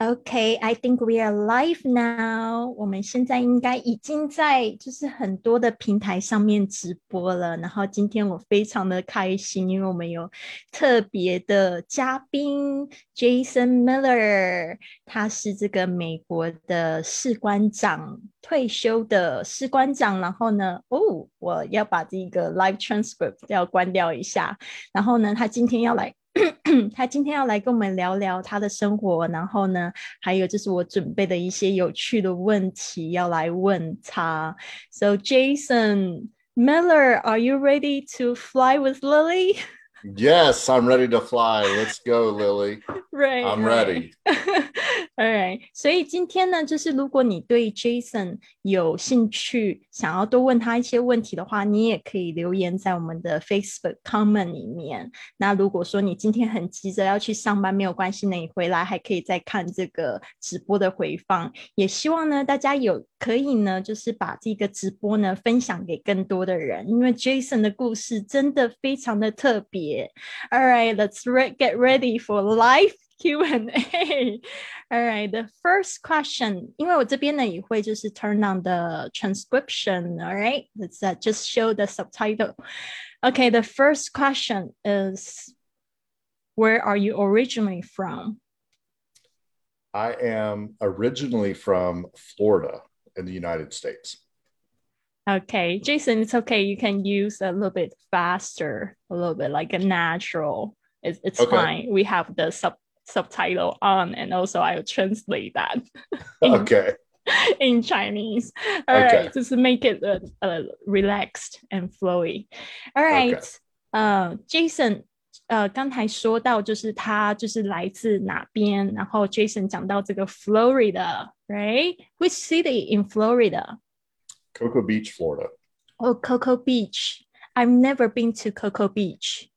Okay, I think we are live now. 我们现在应该已经在就是很多的平台上面直播了。然后今天我非常的开心，因为我们有特别的嘉宾 Jason Miller，他是这个美国的士官长退休的士官长。然后呢，哦，我要把这个 live transcript 要关掉一下。然后呢，他今天要来。他今天要来跟我们聊聊他的生活，然后呢，还有就是我准备的一些有趣的问题要来问他。So Jayson Miller, are you ready to fly with Lily? Yes, I'm ready to fly. Let's go, Lily. right. I'm ready. Alright，所以今天呢，就是如果你对 Jason 有兴趣，想要多问他一些问题的话，你也可以留言在我们的 Facebook comment 里面。那如果说你今天很急着要去上班，没有关系，那你回来还可以再看这个直播的回放。也希望呢，大家有可以呢，就是把这个直播呢分享给更多的人，因为 Jason 的故事真的非常的特别。All right, let's get ready for live Q&A。All right, the first question，因为我这边呢也会就是 turn on the transcription. All right, let's just show the subtitle. Okay, the first question is, where are you originally from? I am originally from Florida in the United States. Okay, Jayson, it's okay. You can use a little bit faster, a little bit like a natural. It's, it's okay. fine. We have the sub subtitle on, and also I will translate that. in, okay. In Chinese. All okay. right, Just make it uh, uh, relaxed and flowy. All right. Okay. 呃、uh,，Jayson，呃，刚才说到就是他就是来自哪边，然后 uh, Jayson 讲到这个 Florida，right？Which city in Florida? Cocoa Beach, Florida. Oh, Cocoa Beach. I've never been to Cocoa Beach.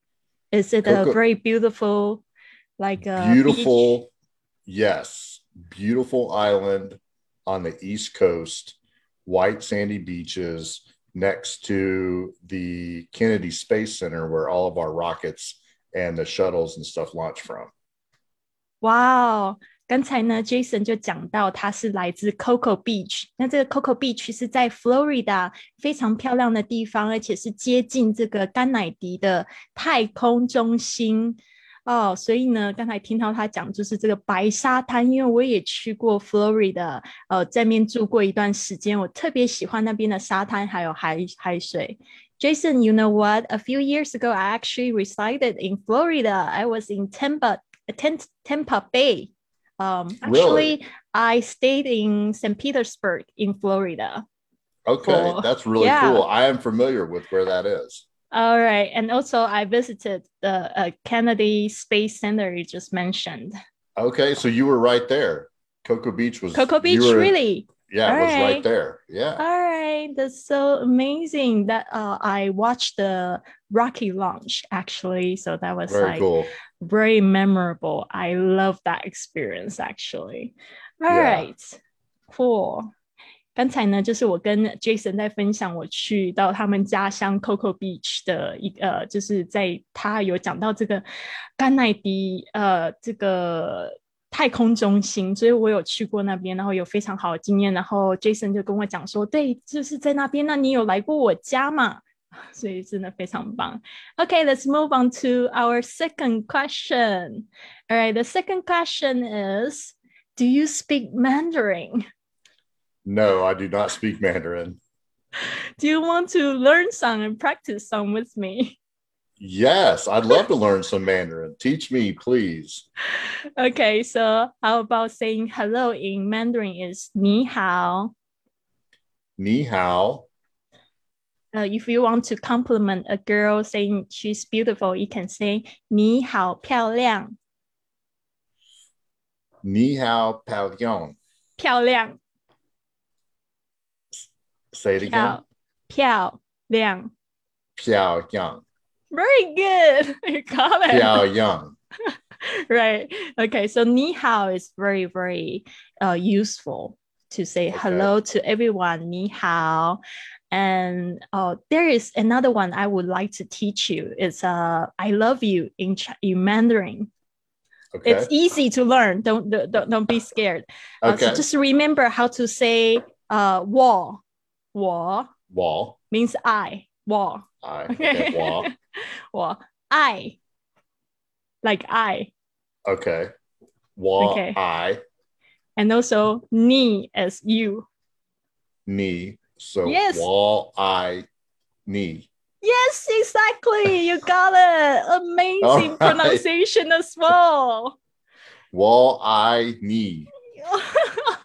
Is it Cocoa a very beautiful like a beautiful, beach. yes, beautiful island on the East Coast, white sandy beaches next to the Kennedy Space Center where all of our rockets and the shuttles and stuff launch from. Wow. 刚才呢，Jayson 就讲到他是来自 Cocoa Beach。那这个 Cocoa Beach 是在 Florida 非常漂亮的地方，而且是接近这个甘乃迪的太空中心。哦。所以呢，刚才听到他讲就是这个白沙滩，因为我也去过 Florida，呃，在面住过一段时间，我特别喜欢那边的沙滩还有海海水。Jason, you know what? A few years ago, I actually resided in Florida. I was in Tampa, Tampa Bay. Um, actually, really? I stayed in St. Petersburg in Florida. Okay, for, that's really yeah. cool. I am familiar with where that is. All right, and also I visited the uh, Kennedy Space Center you just mentioned. Okay, so you were right there. Cocoa Beach was Cocoa Beach, were, really? Yeah, All it was right. right there. Yeah. All right, that's so amazing. That uh, I watched the Rocky launch actually, so that was very like cool very memorable. I love that experience actually. All yeah. right, cool. 刚才呢，就是我跟 Jayson 在分享我去到他们家乡 Cocoa Beach 的一呃，就是在他有讲到这个甘乃迪呃这个太空中心，所以我有去过那边，然后有非常好的经验。然后 Jayson 就跟我讲说，对，就是在那边，那你有来过我家嘛？所以真的非常棒。Okay, let's move on to our second question. All right, the second question is, do you speak Mandarin? No, I do not speak Mandarin. Do you want to learn some and practice some with me? Yes, I'd love to learn some Mandarin. Teach me, please. Okay, so how about saying hello in Mandarin is ni hao. Ni hao. Uh, if you want to compliment a girl saying she's beautiful, you can say ni hao piao liang. Ni hao piao liang. Piao liang. Say it again. 漂亮.漂亮. Very good. You got it. Piao Yang. right. Okay. So ni hao is very, very uh, useful to say okay. hello to everyone. Ni hao. And uh, there is another one I would like to teach you. It's uh, I love you in, Ch- in Mandarin. Okay. It's easy to learn. Don't don't don't be scared. Uh, Okay. so just remember how to say uh wall. Wall wall. means I. Wall. I. Okay. Okay. Wall. wall. I. Like I. Okay. Wall. Okay. I. And also ni as you. Knee. So Yes. wall. I. Knee. Yes, exactly. You got it. Amazing right. pronunciation as well. Wall. I. Knee.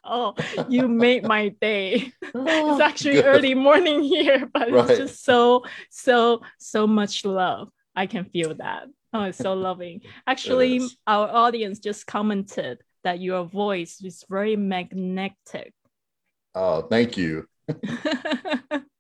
Oh, you made my day. Oh, It's actually early morning here, but Right. it's just so, so, so much love. I can feel that. Oh, it's so loving. Actually, our audience just commented that your voice is very magnetic. Oh, thank you.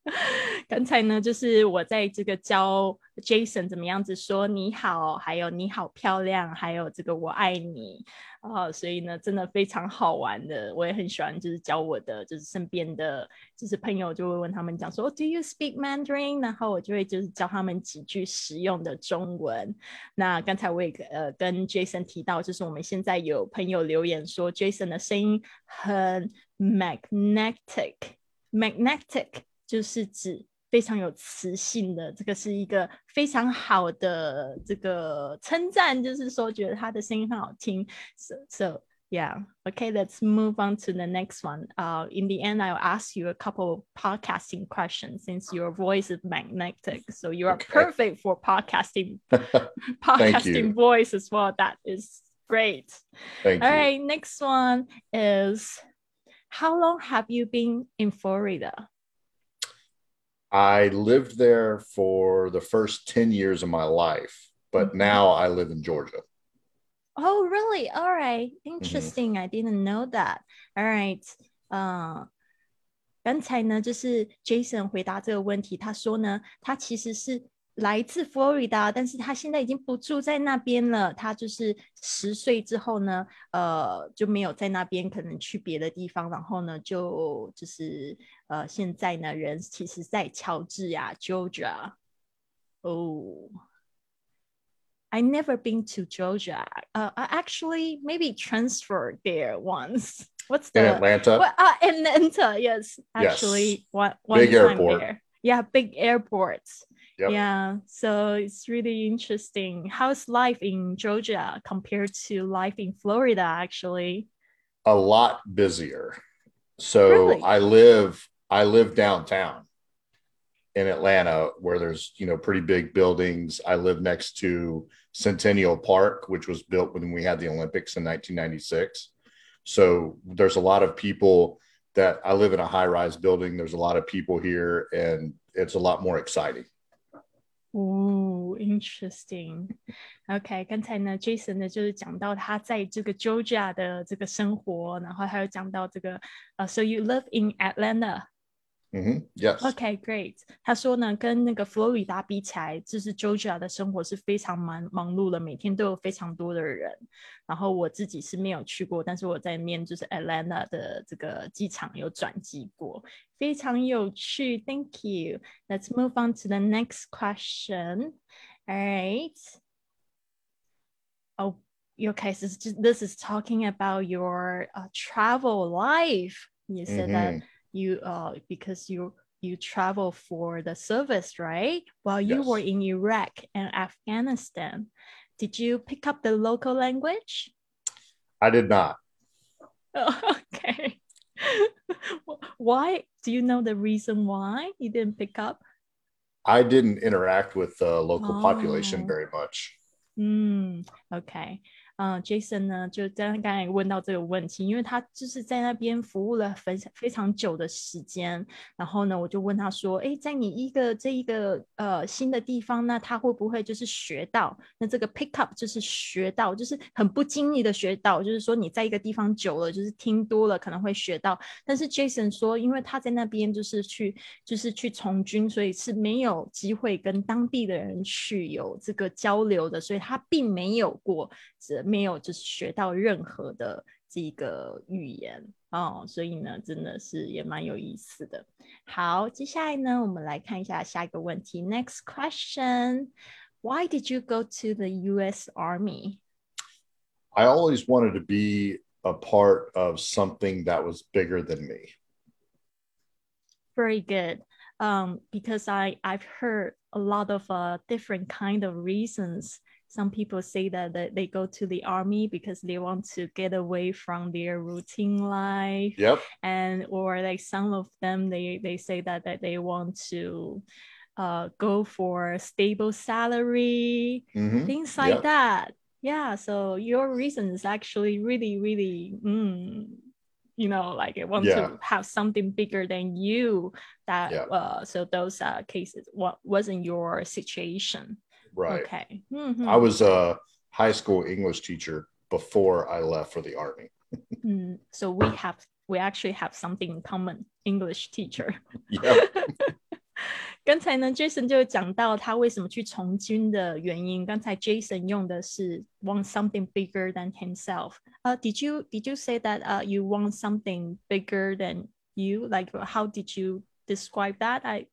刚才呢，就是我在这个教 Jason 怎么样子说你好，还有你好漂亮，还有这个我爱你啊、所以呢，真的非常好玩的，我也很喜欢，就是教我的就是身边的就是朋友就会问他们讲说、Do you speak Mandarin？然后我就会就是教他们几句实用的中文。那刚才我也呃跟 Jason 提到，就是我们现在有朋友留言说 Jason 的声音很 magnetic，magnetic 就是指非常有磁性的，这个是一个非常好的这个称赞，就是说觉得他的声音很好听。So so yeah, okay, let's move on to the next one. Uh, in the end, I'll ask you a couple of podcasting questions since your voice is magnetic, so you are Okay. perfect for podcasting Thank podcasting you. voice as well. That is great. Thank All you. right, next one is how long have you been in Florida? I lived there for the first 10 years of my life, but mm-hmm. now I live in Georgia. Oh, really? All right. Mm-hmm. Interesting. Mm -hmm. I didn't know that. All right. 嗯、uh,。刚才呢，就是 Jayson 回答这个问题，他说呢，他其实是来自佛罗里达，但是他现在已经不住在那边了。他就是十岁之后呢，呃，就没有在那边，可能去别的地方，然后呢，就就是呃，现在呢，人其实在乔治亚 Georgia。哦。I never been to Georgia. Uh, I actually maybe transferred there once. What's the Atlanta, uh, Atlanta? Yes, Yes. actually, one one Big time airport. there. Yeah, big airports. Yep. Yeah, so it's really interesting. How's life in Georgia compared to life in Florida? Actually, a lot busier. So Really? I live I live downtown in Atlanta where there's, you know, pretty big buildings. I live next to Centennial Park, which was built when we had the Olympics in 1996. So there's a lot of people that I live in a high-rise building. There's a lot of people here and it's a lot more exciting. 哦，interesting。OK，刚才呢，Jayson 呢就是讲到他在这个 Georgia 的这个生活，然后还有讲到这个呃，So you live in Atlanta。hmm Yes. OK, great. 他说呢，跟那个佛罗里达比起来，就是 Georgia 的生活是非常忙忙碌的，每天都有非常多的人。然后我自己是没有去过，但是我在面就是 Atlanta 的这个机场有转机过，非常有趣。Thank you. Let's move on to the next question. All right. Oh, okay. So this is- this is talking about your uh, travel life. You said that Mhm. you uh because you you travel for the service right? While you were in iraq and afghanistan. Did you pick up the local language? I did not. okay. Why do you know the reason why you didn't pick up? I didn't interact with the local population Oh. very much. 嗯，OK，嗯、j a s o n 呢，就刚刚才问到这个问题，因为他就是在那边服务了非非常久的时间，然后呢，我就问他说，哎，在你一个这一个呃新的地方，那他会不会就是学到？那这个 pick up 就是学到，就是很不经意的学到，就是说你在一个地方久了，就是听多了可能会学到。但是 Jason 说，因为他在那边就是去就是去从军，所以是没有机会跟当地的人去有这个交流的，所以他并没有过，这没有就是学到任何的这个语言哦，所以呢，真的是也蛮有意思的。好，接下来呢，我们来看一下下一个问题。Next question. Why did you go to the U.S. Army? I always wanted to be a part of something that was bigger than me. Very good. Um, because I I've heard a lot of uh, different kind of reasons. some people say that, that they go to the army because they want to get away from their routine life. Yep. And or like some of them they they say that that they want to uh, go for a stable salary, Mhm. things like Yep. that. Yeah. So your reason is actually really, really, mm, you know, like I want Yeah. to have something bigger than you. That Yeah. uh, so those uh, cases what wasn't your situation. Right. Okay. Mm-hmm. I was a high school English teacher before I left for the army. mm, so we have we actually have something in common, English teacher. Yeah. 刚才呢，Jayson 就讲到他为什么去从军的原因。刚才 Jayson 用的是 want something bigger than himself。呃、uh,，Did you did you say that uh you want something bigger than you? Like how did you describe that? I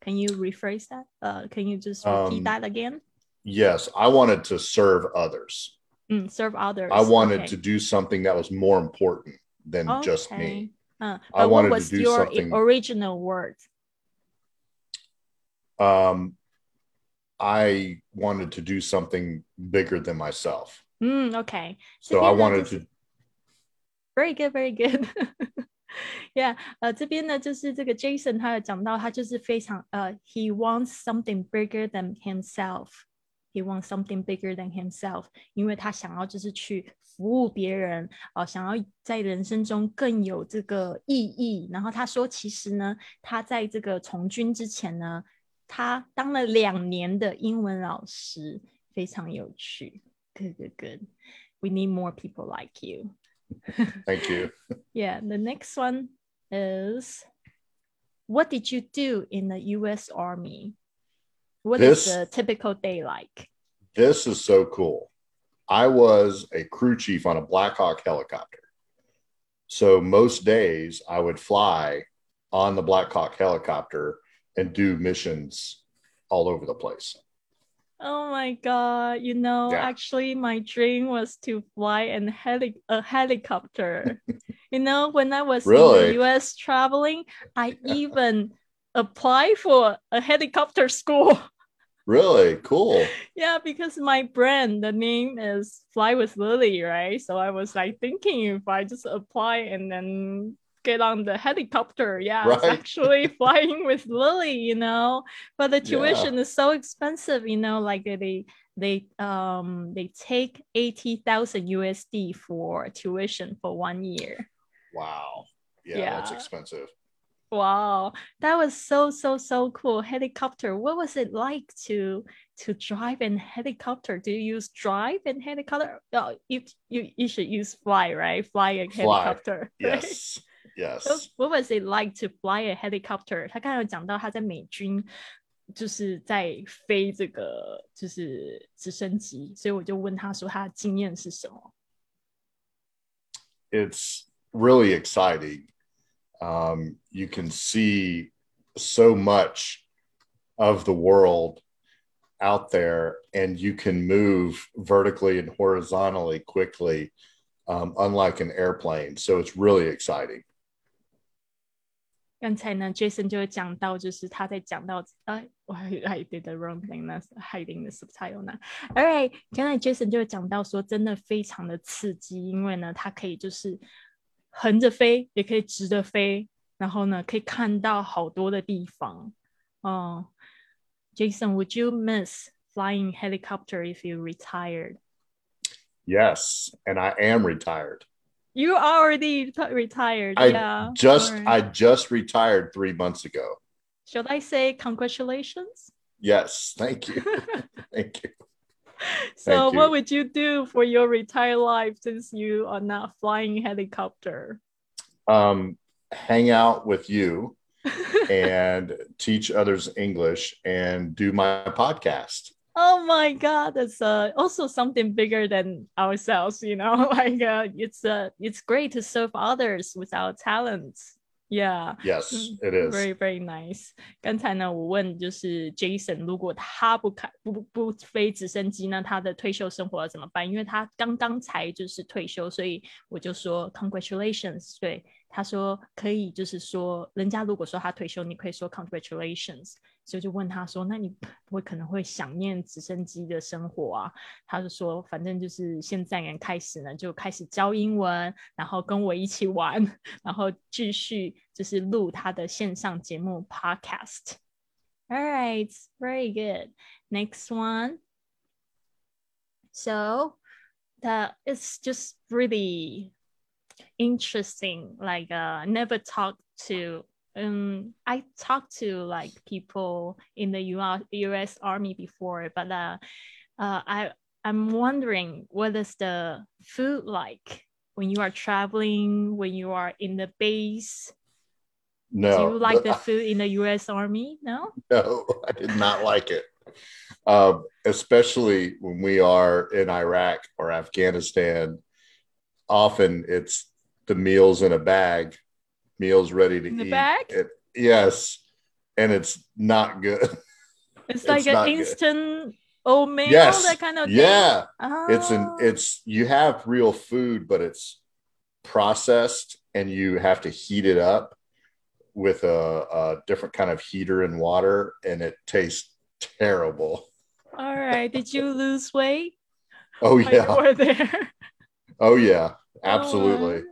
can you rephrase that? Uh, can you just repeat um, that again? Yes, I wanted to serve others. Mm, serve others. I wanted okay. to do something that was more important than okay. just me. Uh, I wanted to do something. original word? Um, I wanted to do something bigger than myself. Mm, okay. So, so I wanted to. Very good, very good. yeah，呃，这边呢就是这个 Jason 他有讲到，他就是非常呃，he wants something bigger than himself. He wants something bigger than himself，因为他想要就是去服务别人，哦、想要在人生中更有这个意义。然后他说，其实呢，他在这个从军之前呢，他当了两年的英文老师，非常有趣。Good, good, good. We need more people like you. thank you. Yeah, the next one is what did you do in the US Army? What is This- the typical day like? This is so cool. I was a crew chief on a Black Hawk helicopter. So most days I would fly on the Black Hawk helicopter and do missions all over the place. Oh my god, you know, Yeah. actually my dream was to fly an heli- a helicopter. you know, when I was in the US traveling, I even applied for a helicopter school. Really cool. Yeah, because my brand, the name is Fly with Lily, right? So I was like thinking if I just apply and then get on the helicopter, yeah, Right. actually flying with Lily, you know. But the Yeah. tuition is so expensive, you know, like they they um they take eighty thousand USD for tuition for one year. Wow. Yeah, that's expensive. Wow, that was so so so cool. Helicopter. What was it like to to drive in helicopter? Do you use drive in helicopter? Oh, you you you should use fly, right? Fly a Fly. helicopter. right? Yes. Yes. So what was it like to fly a helicopter? 他刚才有讲到他在美军就是在飞这个就是直升机，所以我就问他说他的经验是什么？ it's really exciting. Um, you can see so much of the world out there, and you can move vertically and horizontally quickly, um, unlike an airplane. So it's really exciting. 刚才呢，Jayson 就讲到，就是他在讲到啊，I I did the wrong thing，那 hiding the subtitle 呢。Alright，刚才 Jayson 就讲到说，真的非常的刺激，因为呢，它可以就是横着飞，也可以直着飞，然后呢，可以看到好多的地方。哦，Jayson，would you miss flying helicopter if you retired？Yes，and I am retired. You already t- retired. I yeah. just. I just retired three months ago. Should I say congratulations? Yes, thank you, thank you. So, Thank what you. would you do for your retired life since you are not flying helicopter? Um, hang out with you and teach others English and do my podcast oh my god that's uh, also something bigger than ourselves you know? Like uh, it's uh, it's great to serve others with our talents. Yeah. Yes mm, it is. very very nice. 刚才呢我问就是 Jayson congratulations 对。他说可以，就是说人家如果说他退休，你可以说 Congratulations。所以就问他说：“那你不会可能会想念直升机的生活啊？”他就说：“反正就是现在人开始呢，就开始教英文，然后跟我一起玩，然后继续就是录他的线上节目 podcast。” All right, very good. Next one. So that it's just really interesting. Like, uh, never talked to um I talked to like people in the US, US Army before, but uh, uh, I I'm wondering what is the food like when you are traveling, when you are in the base. No. Do you like the food in the US Army? No. No, I did not like it. Um, especially when we are in Iraq or Afghanistan. Often it's the meals in a bag meals ready to In eat. the bag? It- yes, and it's not good. It's It's like an instant oatmeal, Yes. that kind of thing. yeah, it's an Oh. it's you have real food, but it's processed, and you have to heat it up with a, a different kind of heater and water, and it tastes terrible. All right. Did you lose weight? Oh yeah, there. oh yeah, oh, absolutely.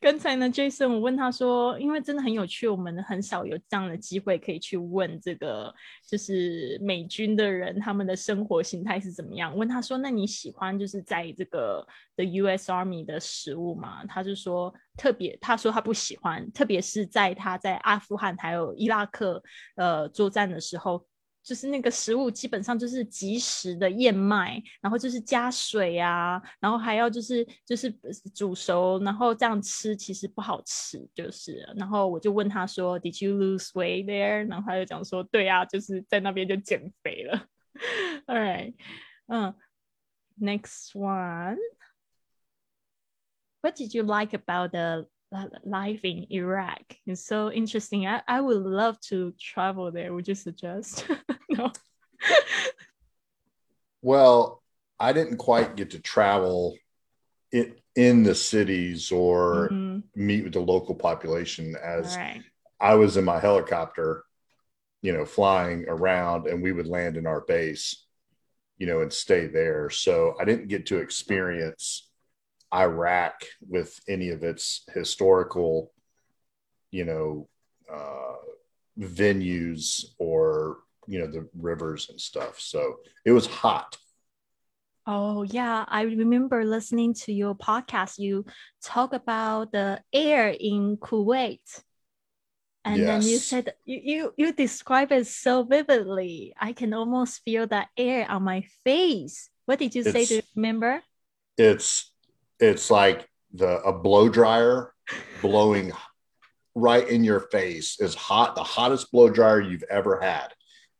刚才呢，Jason，我问他说，因为真的很有趣，我们很少有这样的机会可以去问这个，就是美军的人他们的生活形态是怎么样。问他说，那你喜欢就是在这个 The U.S. Army 的食物吗？他就说，特别他说他不喜欢，特别是在他在阿富汗还有伊拉克呃作战的时候。就是那个食物基本上就是即食的燕麦，然后就是加水啊，然后还要就是就是煮熟，然后这样吃其实不好吃，就是。然后我就问他说，Did you lose weight there？然后他就讲说，对啊，就是在那边就减肥了。All right，嗯，Next one。What did you like about the life in Iraq? It's so interesting. I, I would love to travel there. Would you suggest? no. Well, I didn't quite get to travel in, in the cities or Mhm. meet with the local population as right. I was in my helicopter, you know, flying around and we would land in our base, you know, and stay there. So I didn't get to experience Iraq with any of its historical, you know, uh, venues or, you know, the rivers and stuff. So it was hot. Oh yeah, I remember listening to your podcast. You talk about the air in Kuwait. And then you said you, you you describe it so vividly. I can almost feel that air on my face. What did you say? Do you remember? it's it's like the a blow dryer blowing right in your face is hot the hottest blow dryer you've ever had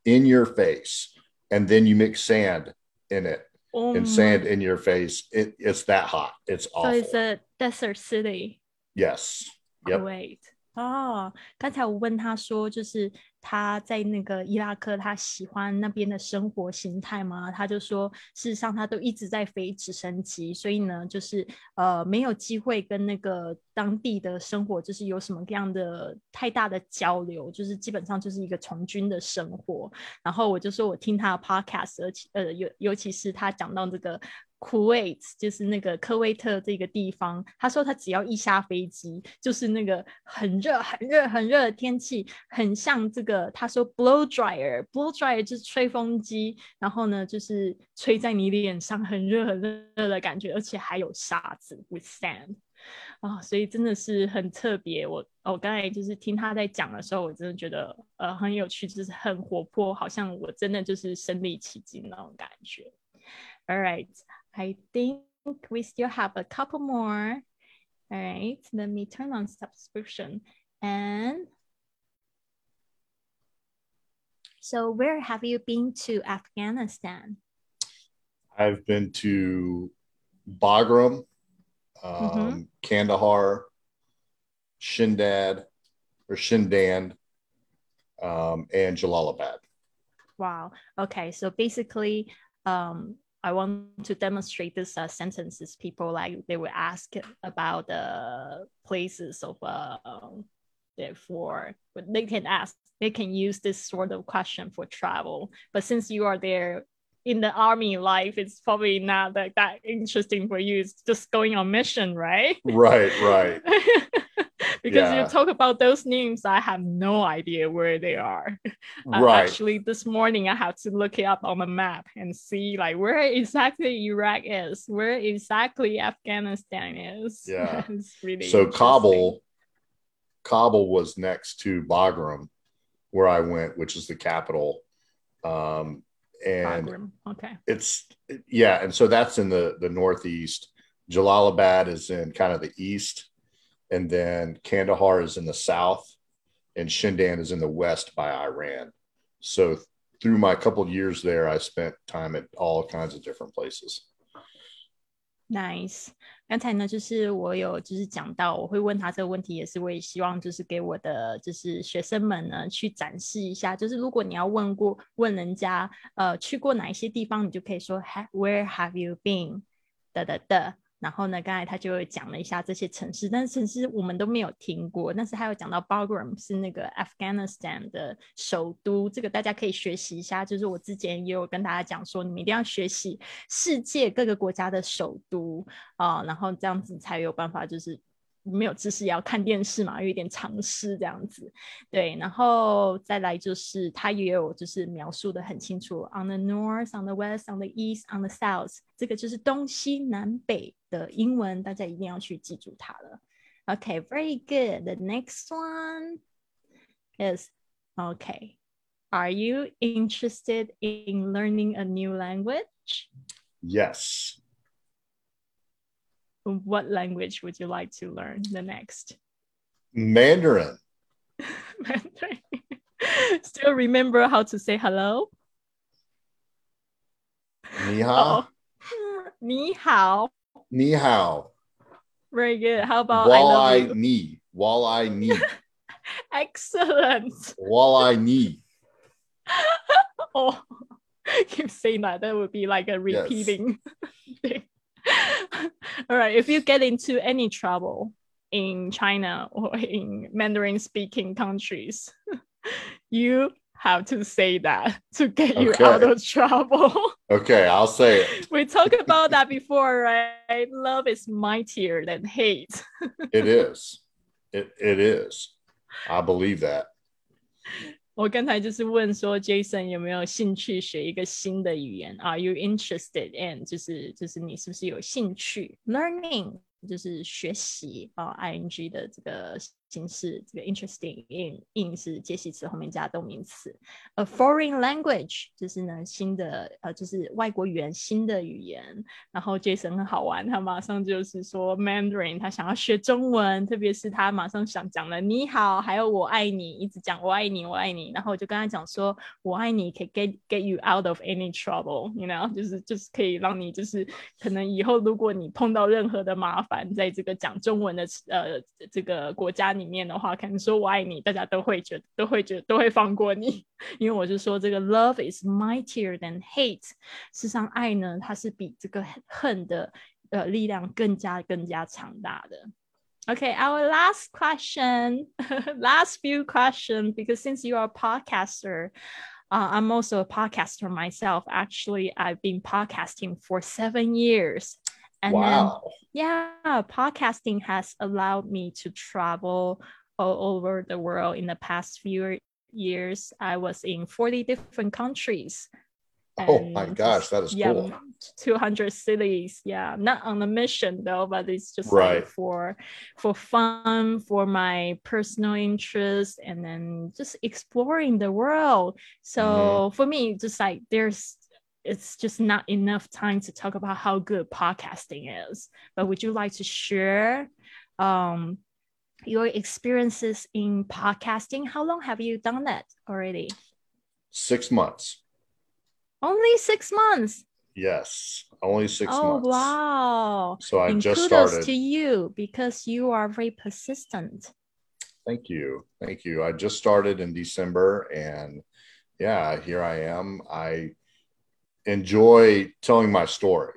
in your face and then you mix sand in it Oh and my- sand in your face it, it's that hot it's So awful it's a desert city. yes yep Kuwait。哦，刚才我问他说，就是 他在那个伊拉克，他喜欢那边的生活形态吗？他就说，事实上他都一直在飞直升机，所以呢，就是呃没有机会跟那个当地的生活，就是有什么样的太大的交流，就是基本上就是一个从军的生活。然后我就说我听他的 podcast，而且呃尤尤其是他讲到这个 Kuwait，就是那个科威特这个地方，他说他只要一下飞机，就是那个很热、很热、很热的天气，很像这个他说 blow dryer，blow dryer 就是吹风机，然后呢就是吹在你脸上，很热很热的感觉，而且还有沙子 with sand。啊、所以真的是很特别。我我刚才就是听他在讲的时候，我真的觉得呃很有趣，就是很活泼，好像我真的就是身临其境那种感觉。All right, I think we still have a couple more. All right, let me turn on subscription and. So, where have you been to Afghanistan? i've been to bagram um, Mhm. kandahar Shindad or Shindan, um, and Jalalabad. Wow. Okay. So basically, um, I want to demonstrate this uh, sentences. People like they will ask about the places of uh, therefore, but they can ask. They can use this sort of question for travel. But since you are there in the army life, it's probably not that, that interesting for you. It's just going on mission, right? Right. Right. because yeah. you talk about those names, I have no idea where they are. Uh, right. actually, this morning I have to look it up on the map and see like where exactly Iraq is, where exactly Afghanistan is. Yeah, really so Kabul. Kabul was next to Bagram, where I went, which is the capital. Um, and Bagram. okay, it's yeah, and so that's in the the northeast. Jalalabad is in kind of the east and then Kandahar is in the south, and Shindan is in the west by Iran. So through my couple years there, I spent time at all kinds of different places. Nice。刚才呢，就是我有就是讲到，我会问他这个问题，也是我也希望就是给我的就是学生们呢去展示一下，就是如果你要问过问人家呃去过哪一些地方，你就可以说 Where have you been？的的的。 然后呢，刚才他就讲了一下这些城市，但是城市我们都没有听过。但是他有讲到 Bagram 是那个 Afghanistan 的首都，这个大家可以学习一下。就是我之前也有跟大家讲说，你们一定要学习世界各个国家的首都啊，然后这样子才有办法就是。没有知识也要看电视嘛，有一点常识这样子，对，然后再来就是他也有就是描述的很清楚，on the north, on the west, on the east, on the south，这个就是东西南北的英文，大家一定要去记住它了。OK，very good. The next one is OK. Are you interested in learning a new language? Yes what language would you like to learn the next? Mandarin. Mandarin. Still remember how to say hello? Ni hao. Oh. Ni hao. Ni hao. Very good. How about Walleye ni? Walleye ni. Excellent. Walleye ni. oh, keep saying that. That would be like a repeating yes. thing. All right. If you get into any trouble in China or in Mandarin speaking countries, you have to say that to get you okay. out of trouble. okay, I'll say it. We talked about that before, right? Love is mightier than hate. it is. It it is. I believe that. 我刚才就是问说，Jason 有没有兴趣学一个新的语言？Are you interested in？就是就是你是不是有兴趣 learning？就是学习啊，ing 的这个形式，这个 interesting in in 是介系词后面加动名词。A foreign language 就是呢新的呃就是外国语言新的语言。然后 Jason 很好玩，他马上就是说 Mandarin，他想要学中文，特别是他马上想讲了你好，还有我爱你，一直讲我爱你我爱你。然后我就跟他讲说我爱你可以 get get you out of any trouble，you know，就是就是可以让你就是可能以后如果你碰到任何的麻烦。在这个讲中文的呃这个国家里面的话，可能说我爱你，大家都会觉得都会觉得都会放过你，因为我是说这个 love is mightier than hate。事实上，爱呢，它是比这个恨的呃力量更加更加强大的。Okay, our last question, last few question, because since you are a podcaster, uh, I'm also a podcaster myself. Actually, I've been podcasting for seven years. And wow. then, yeah, podcasting has allowed me to travel all over the world in the past few years. I was in 40 different countries. Oh my gosh, that is yeah, cool. 200 cities. Yeah, not on a mission though, but it's just right. like for for fun, for my personal interest, and then just exploring the world. So mm-hmm. for me, just like there's it's just not enough time to talk about how good podcasting is. But would you like to share um, your experiences in podcasting? How long have you done that already? Six months. Only six months. Yes, only six oh, months. wow! So I and just kudos started. to you because you are very persistent. Thank you. Thank you. I just started in December and yeah, here I am. I enjoy telling my story.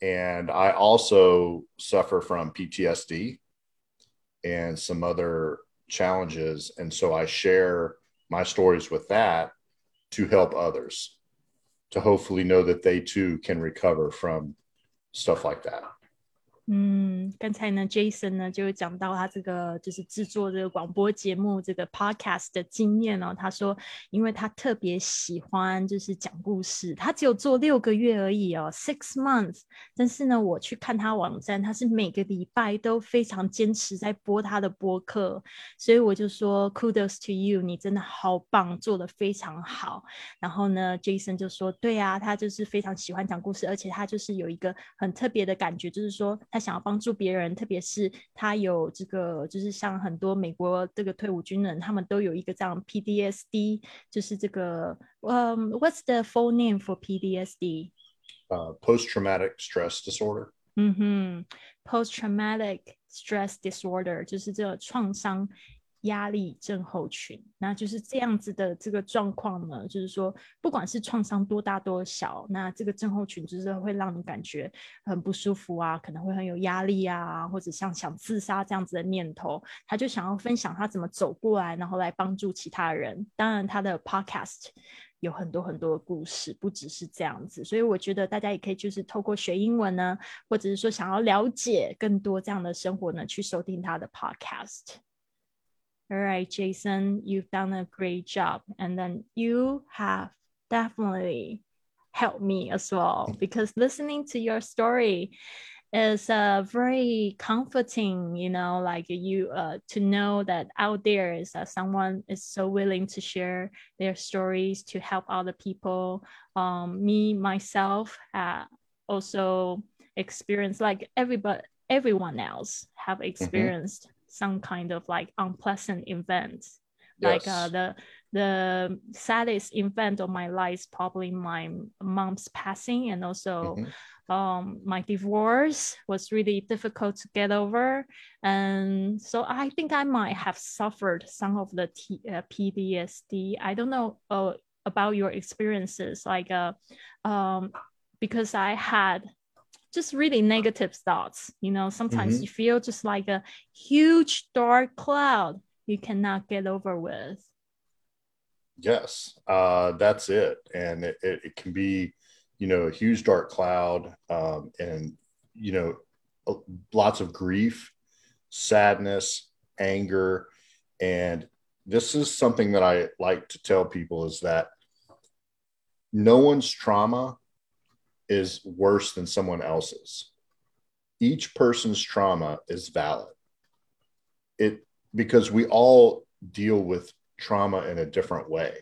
And I also suffer from PTSD and some other challenges. And so I share my stories with that to help others to hopefully know that they too can recover from stuff like that. 嗯，刚才呢，Jason 呢就讲到他这个就是制作这个广播节目这个 podcast 的经验哦。他说，因为他特别喜欢就是讲故事，他只有做六个月而已哦，six months。但是呢，我去看他网站，他是每个礼拜都非常坚持在播他的播客，所以我就说 kudos to you，你真的好棒，做的非常好。然后呢，Jason 就说，对啊，他就是非常喜欢讲故事，而且他就是有一个很特别的感觉，就是说。想要帮助别人，特别是他有这个，就是像很多美国这个退伍军人，他们都有一个这样 PDSD，就是这个，嗯，What's the full name for PDSD？呃，Post-traumatic stress disorder。嗯哼，Post-traumatic stress disorder 就是这个创伤。压力症候群，那就是这样子的这个状况呢，就是说，不管是创伤多大多小，那这个症候群就是会让你感觉很不舒服啊，可能会很有压力啊，或者像想自杀这样子的念头。他就想要分享他怎么走过来，然后来帮助其他人。当然，他的 podcast 有很多很多的故事，不只是这样子。所以我觉得大家也可以就是透过学英文呢，或者是说想要了解更多这样的生活呢，去收听他的 podcast。All right, Jayson, you've done a great job. And then you have definitely helped me as well because listening to your story is uh, very comforting, you know, like you uh, to know that out there is uh, someone is so willing to share their stories to help other people. Um, me, myself, uh, also experienced like everybody, everyone else have mm-hmm. experienced mm-hmm some kind of like unpleasant event. Yes. Like uh, the the saddest event of my life is probably my mom's passing and also mm-hmm. um, my divorce was really difficult to get over. And so I think I might have suffered some of the T, uh, PTSD. I don't know uh, about your experiences, like uh, um, because I had just really negative thoughts. You know, sometimes mm-hmm. you feel just like a huge dark cloud you cannot get over with. Yes, uh, that's it. And it, it, it, can be, you know, a huge dark cloud um, and, you know, lots of grief, sadness, anger. And this is something that I like to tell people is that no one's trauma is worse than someone else's. Each person's trauma is valid. It because we all deal with trauma in a different way.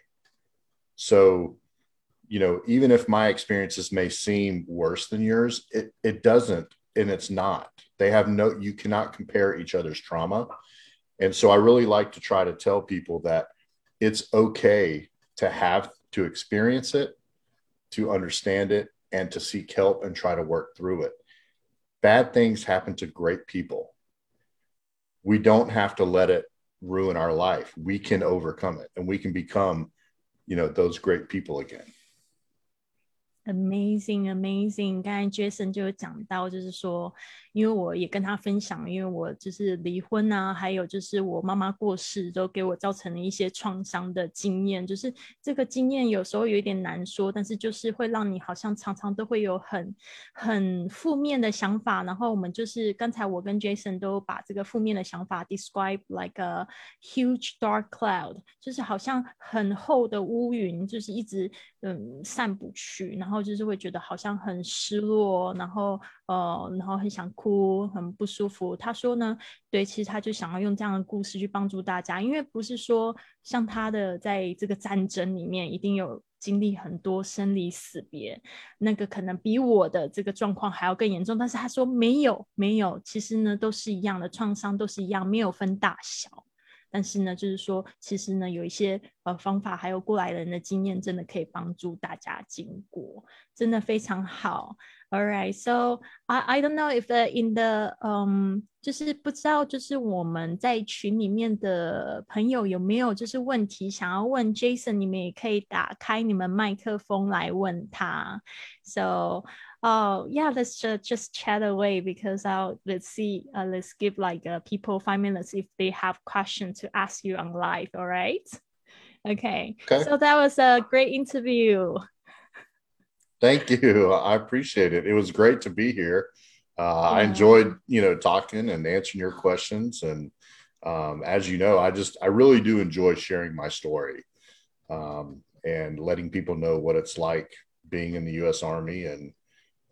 So, you know, even if my experiences may seem worse than yours, it, it doesn't, and it's not. They have no, you cannot compare each other's trauma. And so I really like to try to tell people that it's okay to have to experience it, to understand it, and to seek help and try to work through it. Bad things happen to great people. We don't have to let it ruin our life. We can overcome it and we can become, you know, those great people again. Amazing, amazing！刚才 Jason 就有讲到，就是说，因为我也跟他分享，因为我就是离婚啊，还有就是我妈妈过世，都给我造成了一些创伤的经验。就是这个经验有时候有一点难说，但是就是会让你好像常常都会有很很负面的想法。然后我们就是刚才我跟 Jason 都把这个负面的想法 describe like a huge dark cloud，就是好像很厚的乌云，就是一直嗯散不去，然后。就是会觉得好像很失落，然后呃，然后很想哭，很不舒服。他说呢，对，其实他就想要用这样的故事去帮助大家，因为不是说像他的在这个战争里面一定有经历很多生离死别，那个可能比我的这个状况还要更严重。但是他说没有，没有，其实呢都是一样的创伤，都是一样，没有分大小。但是呢，就是说，其实呢，有一些呃方法，还有过来人的经验，真的可以帮助大家经过，真的非常好。All right, so I I don't know if in the um 就是不知道就是我们在群里面的朋友有没有就是问题想要问 Jason，你们也可以打开你们麦克风来问他。So oh yeah, let's just just chat away because I'll let's see uh, let's give like uh, people five minutes if they have questions to ask you on live. All right. Okay. okay. So that was a great interview. Thank you. I appreciate it. It was great to be here. Uh, yeah. I enjoyed, you know, talking and answering your questions. And um, as you know, I just, I really do enjoy sharing my story um, and letting people know what it's like being in the U.S. Army and,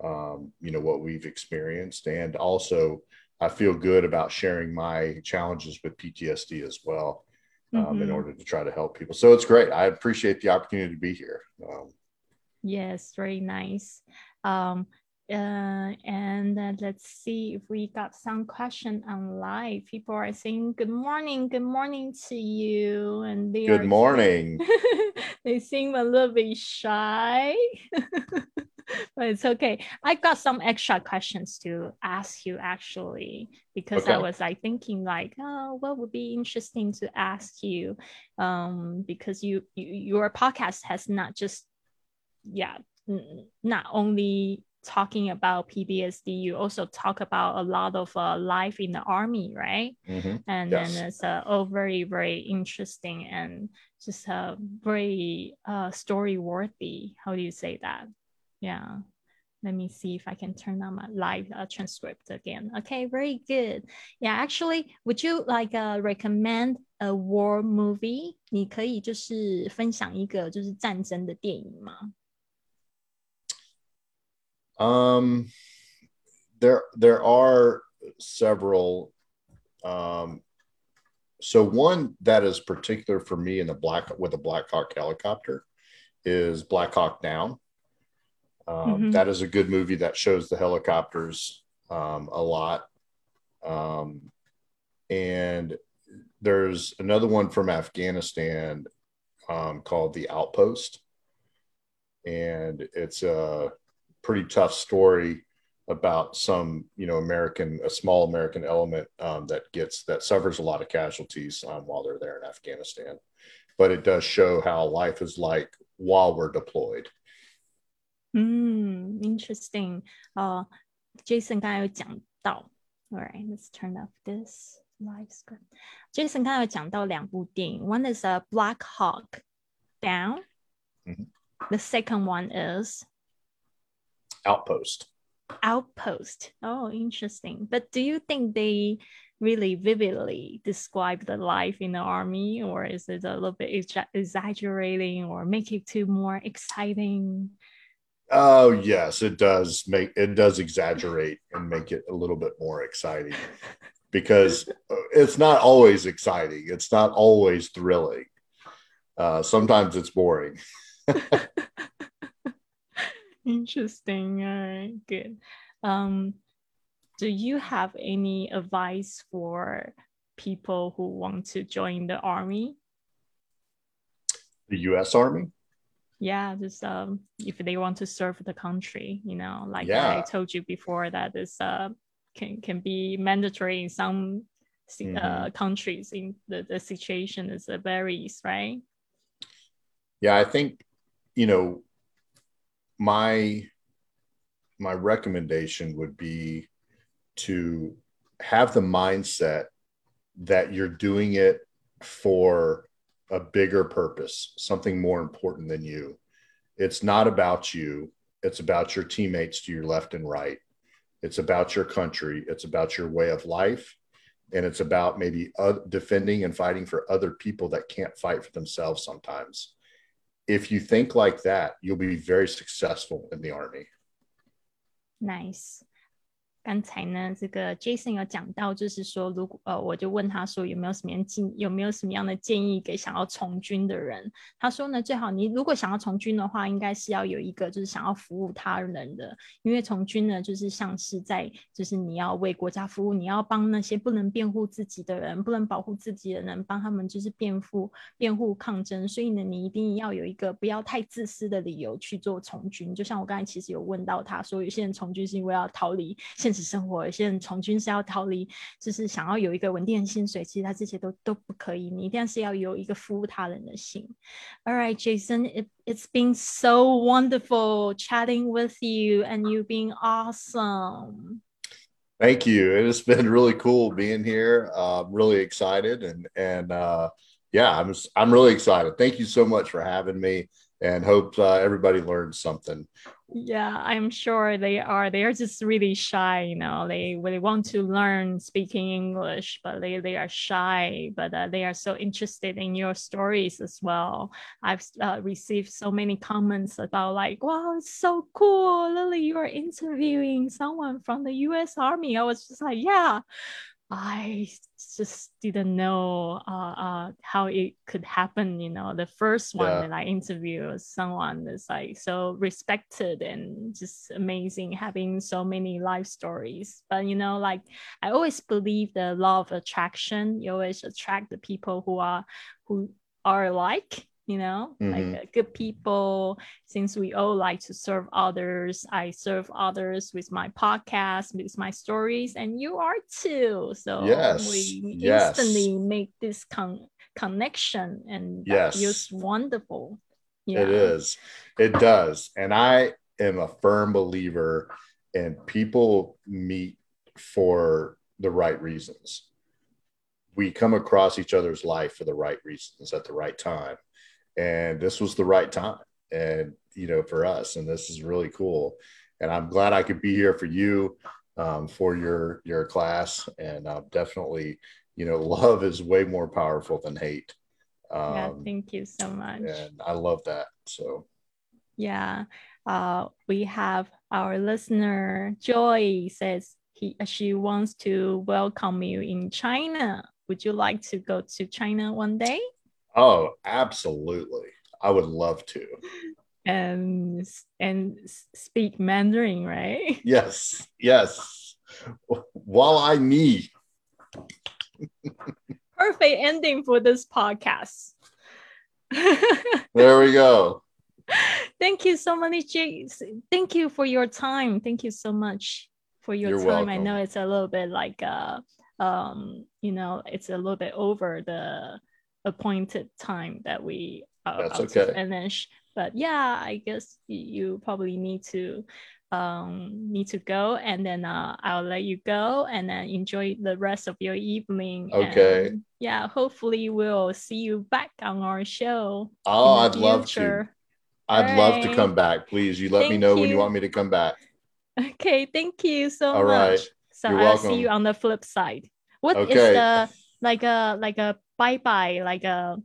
um, you know, what we've experienced. And also, I feel good about sharing my challenges with PTSD as well mm-hmm. in order to try to help people. So it's great. I appreciate the opportunity to be here. Um, Yes, very nice. Um, uh, and uh, let's see if we got some question on live. People are saying good morning, good morning to you, and they good morning. they seem a little bit shy, but it's okay. I got some extra questions to ask you actually because okay. I was like thinking like, oh, what would be interesting to ask you, um, because you, you your podcast has not just yeah, not only talking about PTSD, you also talk about a lot of uh, life in the army, right? Mm-hmm. And yes. then it's uh, all very, very interesting and just uh, very uh, story worthy. How do you say that? Yeah. Let me see if I can turn on my live uh, transcript again. Okay, very good. Yeah, actually, would you like uh, recommend a war movie? 你可以就是分享一个就是战争的电影吗？um, there there are several. Um, so one that is particular for me in the black with a Black Hawk helicopter is Black Hawk Down. Um, mm-hmm. that is a good movie that shows the helicopters um, a lot. Um, and there's another one from Afghanistan um, called The Outpost. And it's a pretty tough story about some you know American a small American element um, that gets that suffers a lot of casualties um, while they're there in Afghanistan, but it does show how life is like while we're deployed. Mm, 嗯，interesting。哦，Jayson uh, All right, let's turn off this live screen. Jayson One is a Black Hawk Down. Mm-hmm. The second one is Outpost. Outpost. Oh, interesting. But do you think they really vividly describe the life in the army, or is it a little bit exaggerating, or make it too more exciting? Oh yes, it does make it does exaggerate and make it a little bit more exciting because uh, it's not always exciting. It's not always thrilling. Uh, sometimes it's boring. Interesting. All right, good. Um, do you have any advice for people who want to join the army? The U.S. Army. Yeah, just um, if they want to serve the country, you know, like yeah. I told you before, that is uh can can be mandatory in some uh, mm-hmm. countries. In the the situation is uh, varies, right? Yeah, I think you know my my recommendation would be to have the mindset that you're doing it for a bigger purpose, something more important than you. It's not about you, it's about your teammates to your left and right. It's about your country, it's about your way of life, and it's about maybe defending and fighting for other people that can't fight for themselves sometimes if you think like that, you'll be very successful in the army. Nice. 刚才呢，这个 Jason 有讲到，就是说，如果呃，我就问他说有没有什么样建有没有什么样的建议给想要从军的人？他说呢，最好你如果想要从军的话，应该是要有一个就是想要服务他人的，因为从军呢，就是像是在就是你要为国家服务，你要帮那些不能辩护自己的人，不能保护自己的人，帮他们就是辩护辩护抗争。所以呢，你一定要有一个不要太自私的理由去做从军。就像我刚才其实有问到他说，有些人从军是因为要逃离现 All right, Jayson, it it's been so wonderful chatting with you, and you being awesome. Thank you. It has been really cool being here. Uh, I'm really excited, and and uh, yeah, I'm I'm really excited. Thank you so much for having me and hope uh, everybody learned something. Yeah i'm sure they are. They are just really shy you know. They really want to learn speaking english but they, they are shy but uh, they are so interested in your stories as well. I've uh, received so many comments about like wow it's so cool lily you're interviewing someone from the us army. I was just like yeah I just didn't know uh, uh, how it could happen. You know, the first one yeah. that I interviewed someone is like so respected and just amazing, having so many life stories. But you know, like I always believe the law of attraction. You always attract the people who are who are like you know mm-hmm. like uh, good people since we all like to serve others i serve others with my podcast with my stories and you are too so yes. we yes. instantly make this con- connection and yes. feels wonderful yeah. it is it does and i am a firm believer in people meet for the right reasons we come across each other's life for the right reasons at the right time and this was the right time and you know for us and this is really cool. And i'm glad i could be here for you um, for your your class and uh, definitely you know love is way more powerful than hate. Um, yeah thank you so much. and i love that so. Yeah uh, we have our listener joy says he she wants to welcome you in china. Would you like to go to china one day Oh, absolutely. I would love to. And and speak Mandarin, right? Yes. Yes. While I need. Perfect ending for this podcast. there we go. Thank you so much, Jace. Thank you for your time. Thank you so much for your You're time. welcome. I know it's a little bit like uh um you know it's a little bit over the appointed time that we are That's about okay. to finish. But yeah, I guess you probably need to um need to go and then uh, I'll let you go and then enjoy the rest of your evening. Okay. And yeah, hopefully we'll see you back on our show. Oh, I'd future. love to. I'd All love right. to come back. Please, you let thank me know you. when you want me to come back. Okay, thank you so All much. Right. So You're I'll welcome. see you on the flip side. What okay. is the like a like a bye bye like a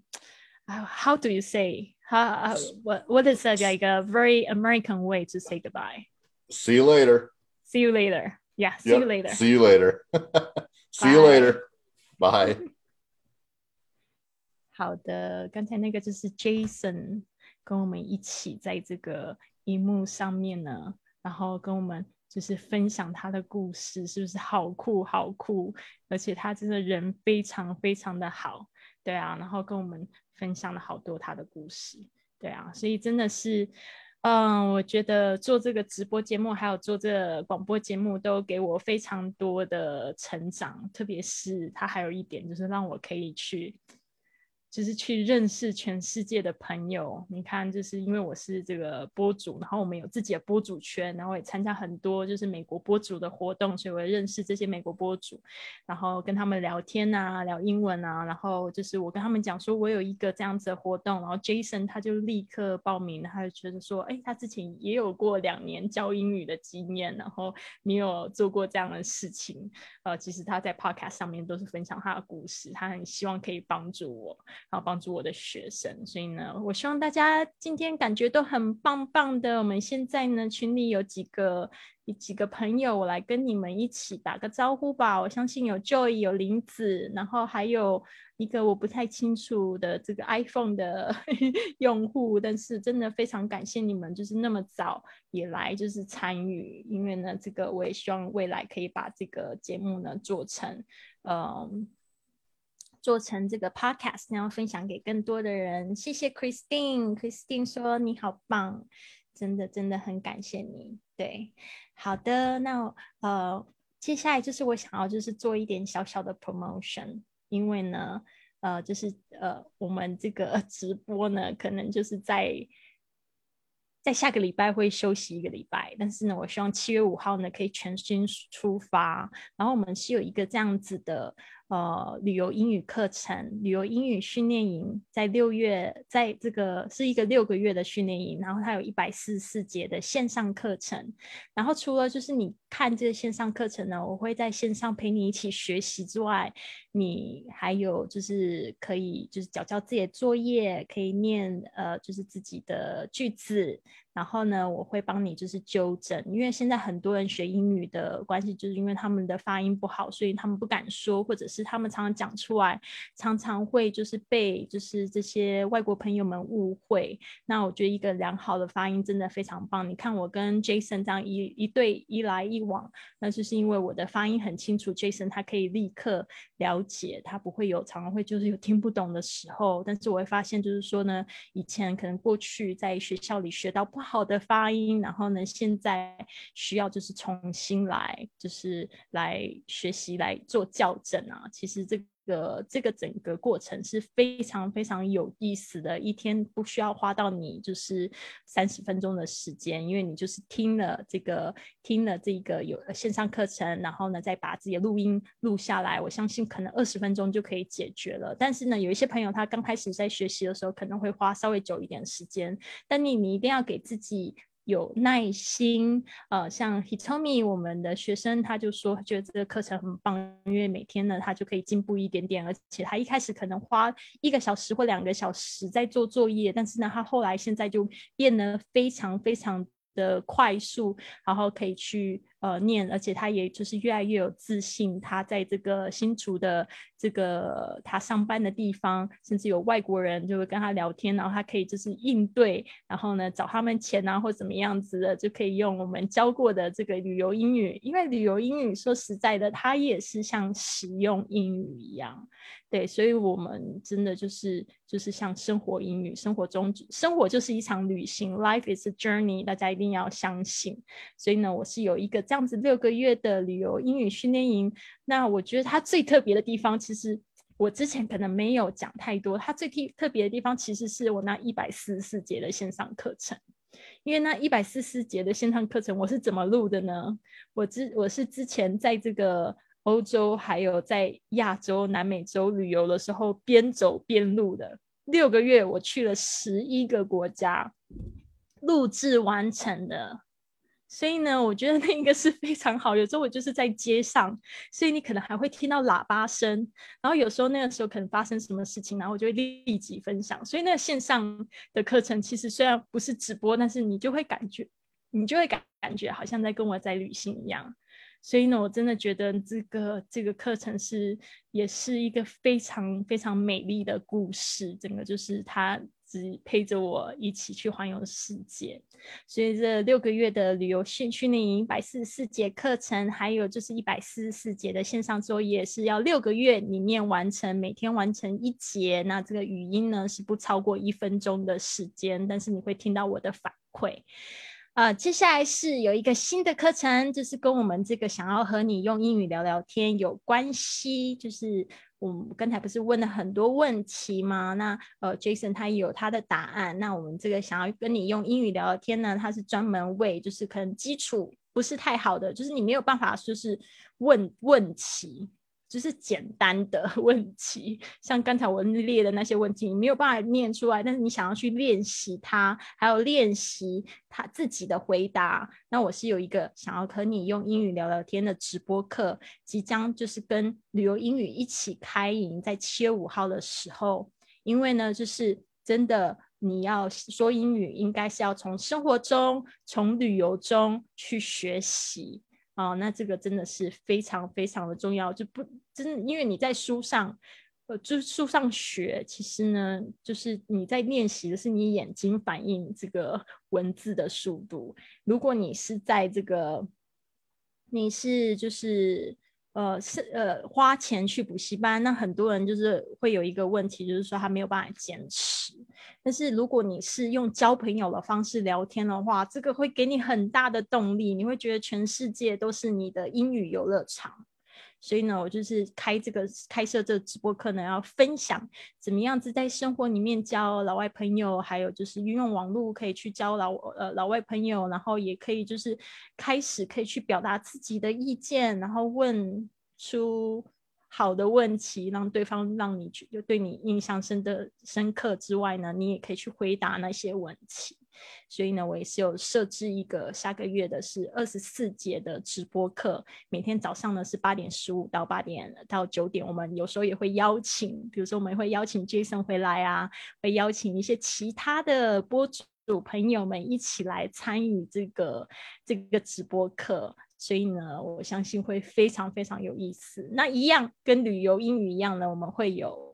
uh, how do you say how, what what is that like a very American way to say goodbye? See you later. See you later. Yeah. See yep. you later. See you later. see you later. Bye. 好的，刚才那个就是 Jayson 跟我们一起在这个荧幕上面呢，然后跟我们就是分享他的故事，是不是好酷好酷？而且他真的人非常非常的好，对啊，然后跟我们分享了好多他的故事，对啊，所以真的是，嗯，我觉得做这个直播节目，还有做这广播节目，都给我非常多的成长，特别是他还有一点，就是让我可以去。就是去认识全世界的朋友。你看，就是因为我是这个播主，然后我们有自己的播主圈，然后也参加很多就是美国播主的活动，所以我认识这些美国播主，然后跟他们聊天啊，聊英文啊，然后就是我跟他们讲说我有一个这样子的活动，然后 Jason 他就立刻报名，他就觉得说，哎，他之前也有过两年教英语的经验，然后你有做过这样的事情，呃，其实他在 Podcast 上面都是分享他的故事，他很希望可以帮助我。然后帮助我的学生。所以呢，我希望大家今天感觉都很棒棒的。我们现在呢，群里有几个。几个朋友，我来跟你们一起打个招呼吧。我相信有 Joy，有林子，然后还有一个我不太清楚的这个 iPhone 的 用户，但是真的非常感谢你们，就是那么早也来就是参与，因为呢，这个我也希望未来可以把这个节目呢做成，嗯，做成这个 Podcast，然后分享给更多的人。谢谢 Christine，Christine 说你好棒，真的真的很感谢你，对。好的，那呃，接下来就是我想要就是做一点小小的 promotion，因为呢，呃，就是呃，我们这个 直播呢，可能就是在在下个礼拜会休息一个礼拜，但是呢，我希望七月五号呢可以全新出发，然后我们是有一个这样子的。呃，旅游英语课程、旅游英语训练营，在六月，在这个是一个六个月的训练营，然后它有一百四十四节的线上课程。然后除了就是你看这个线上课程呢，我会在线上陪你一起学习之外，你还有就是可以就是交交自己的作业，可以念呃就是自己的句子。然后呢，我会帮你就是纠正，因为现在很多人学英语的关系，就是因为他们的发音不好，所以他们不敢说，或者是他们常常讲出来，常常会就是被就是这些外国朋友们误会。那我觉得一个良好的发音真的非常棒。你看我跟 Jason 这样一一对一来一往，那就是因为我的发音很清楚，Jason 他可以立刻了解，他不会有常常会就是有听不懂的时候。但是我会发现就是说呢，以前可能过去在学校里学到不好。的发音，然后呢，现在需要就是重新来，就是来学习来做校正啊。其实这个这个整个过程是非常非常有意思的，一天不需要花到你就是三十分钟的时间，因为你就是听了这个听了这个有线上课程，然后呢再把自己的录音录下来，我相信可能二十分钟就可以解决了。但是呢，有一些朋友他刚开始在学习的时候可能会花稍微久一点时间，但你你一定要给自己。有耐心，呃，像 Hitomi 我们的学生，他就说觉得这个课程很棒，因为每天呢他就可以进步一点点，而且他一开始可能花一个小时或两个小时在做作业，但是呢他后来现在就变得非常非常的快速，然后可以去。呃，念，而且他也就是越来越有自信。他在这个新竹的这个他上班的地方，甚至有外国人就会跟他聊天，然后他可以就是应对，然后呢找他们钱啊或怎么样子的，就可以用我们教过的这个旅游英语。因为旅游英语说实在的，它也是像使用英语一样，对，所以我们真的就是就是像生活英语，生活中生活就是一场旅行，Life is a journey，大家一定要相信。所以呢，我是有一个。这样子六个月的旅游英语训练营，那我觉得它最特别的地方，其实我之前可能没有讲太多。它最特特别的地方，其实是我那一百四十四节的线上课程。因为那一百四十四节的线上课程，我是怎么录的呢？我之我是之前在这个欧洲，还有在亚洲、南美洲旅游的时候，边走边录的。六个月，我去了十一个国家，录制完成的。所以呢，我觉得那个是非常好。有时候我就是在街上，所以你可能还会听到喇叭声。然后有时候那个时候可能发生什么事情，然后我就会立即分享。所以那个线上的课程其实虽然不是直播，但是你就会感觉，你就会感感觉好像在跟我在旅行一样。所以呢，我真的觉得这个这个课程是也是一个非常非常美丽的故事。整个就是它。只陪着我一起去环游世界，所以这六个月的旅游训训练营，一百四十四节课程，还有就是一百四十四节的线上作业，是要六个月里面完成，每天完成一节。那这个语音呢是不超过一分钟的时间，但是你会听到我的反馈。啊，接下来是有一个新的课程，就是跟我们这个想要和你用英语聊聊天有关系，就是。我们刚才不是问了很多问题吗？那呃，Jason 他有他的答案。那我们这个想要跟你用英语聊聊天呢，他是专门为就是可能基础不是太好的，就是你没有办法说是问问题。就是简单的 问题，像刚才我列的那些问题，你没有办法念出来，但是你想要去练习它，还有练习他自己的回答。那我是有一个想要和你用英语聊聊天的直播课，即将就是跟旅游英语一起开营，在七月五号的时候。因为呢，就是真的你要说英语，应该是要从生活中、从旅游中去学习哦。那这个真的是非常非常的重要，就不真因为你在书上。呃，就是书上学，其实呢，就是你在练习的是你眼睛反应这个文字的速度。如果你是在这个，你是就是呃是呃花钱去补习班，那很多人就是会有一个问题，就是说他没有办法坚持。但是如果你是用交朋友的方式聊天的话，这个会给你很大的动力，你会觉得全世界都是你的英语游乐场。所以呢，我就是开这个开设这个直播课呢，要分享怎么样子在生活里面交老外朋友，还有就是运用网络可以去交老呃老外朋友，然后也可以就是开始可以去表达自己的意见，然后问出好的问题，让对方让你就对你印象深的深刻之外呢，你也可以去回答那些问题。所以呢，我也是有设置一个下个月的是二十四节的直播课，每天早上呢是八点十五到八点到九点，我们有时候也会邀请，比如说我们会邀请 Jason 回来啊，会邀请一些其他的播主朋友们一起来参与这个这个直播课，所以呢，我相信会非常非常有意思。那一样跟旅游英语一样呢，我们会有。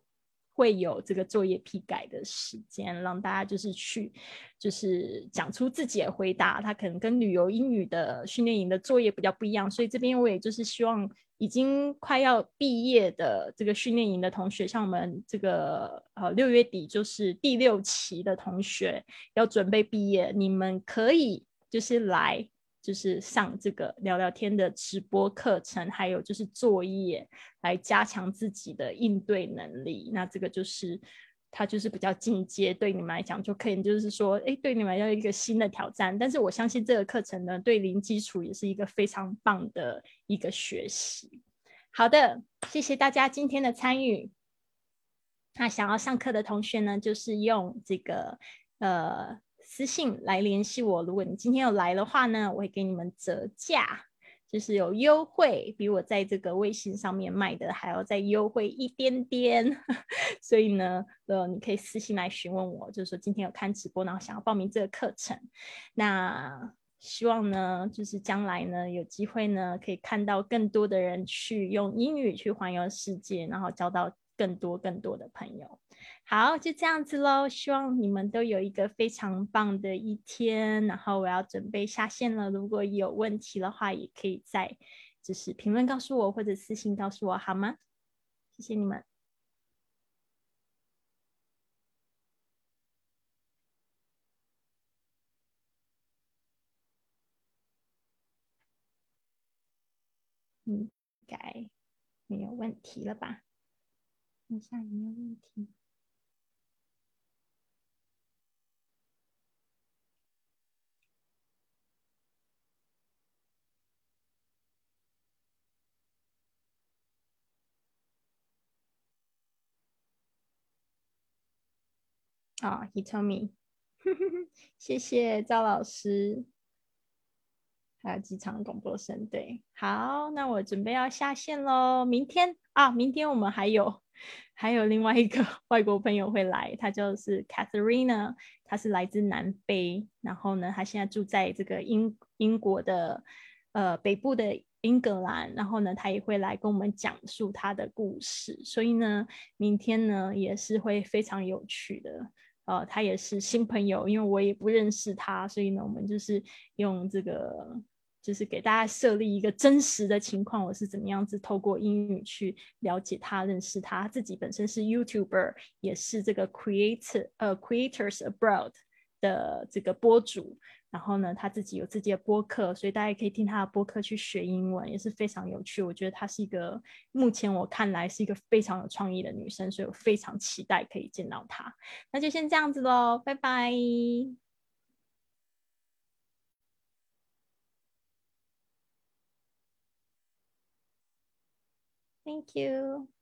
会有这个作业批改的时间，让大家就是去，就是讲出自己的回答。他可能跟旅游英语的训练营的作业比较不一样，所以这边我也就是希望已经快要毕业的这个训练营的同学，像我们这个呃六月底就是第六期的同学要准备毕业，你们可以就是来。就是上这个聊聊天的直播课程，还有就是作业，来加强自己的应对能力。那这个就是它就是比较进阶，对你们来讲就可以，就是说，哎，对你们要一个新的挑战。但是我相信这个课程呢，对零基础也是一个非常棒的一个学习。好的，谢谢大家今天的参与。那想要上课的同学呢，就是用这个呃。私信来联系我。如果你今天有来的话呢，我会给你们折价，就是有优惠，比我在这个微信上面卖的还要再优惠一点点。所以呢，呃，你可以私信来询问我，就是说今天有看直播，然后想要报名这个课程。那希望呢，就是将来呢有机会呢，可以看到更多的人去用英语去环游世界，然后交到更多更多的朋友。好，就这样子喽。希望你们都有一个非常棒的一天。然后我要准备下线了。如果有问题的话，也可以在就是评论告诉我，或者私信告诉我，好吗？谢谢你们。应该没有问题了吧？看一下有没有问题。啊，He told me，谢谢赵老师，还有机场广播声，对，好，那我准备要下线喽。明天啊，明天我们还有还有另外一个 外国朋友会来，他就是 Catherine，他是来自南非，然后呢，他现在住在这个英英国的呃北部的英格兰，然后呢，他也会来跟我们讲述他的故事，所以呢，明天呢也是会非常有趣的。呃，他也是新朋友，因为我也不认识他，所以呢，我们就是用这个，就是给大家设立一个真实的情况，我是怎么样子透过英语去了解他、认识他。自己本身是 YouTuber，也是这个 Creator 呃 Creators Abroad 的这个播主。然后呢，他自己有自己的播客，所以大家可以听他的播客去学英文，也是非常有趣。我觉得她是一个目前我看来是一个非常有创意的女生，所以我非常期待可以见到她。那就先这样子喽，拜拜，Thank you。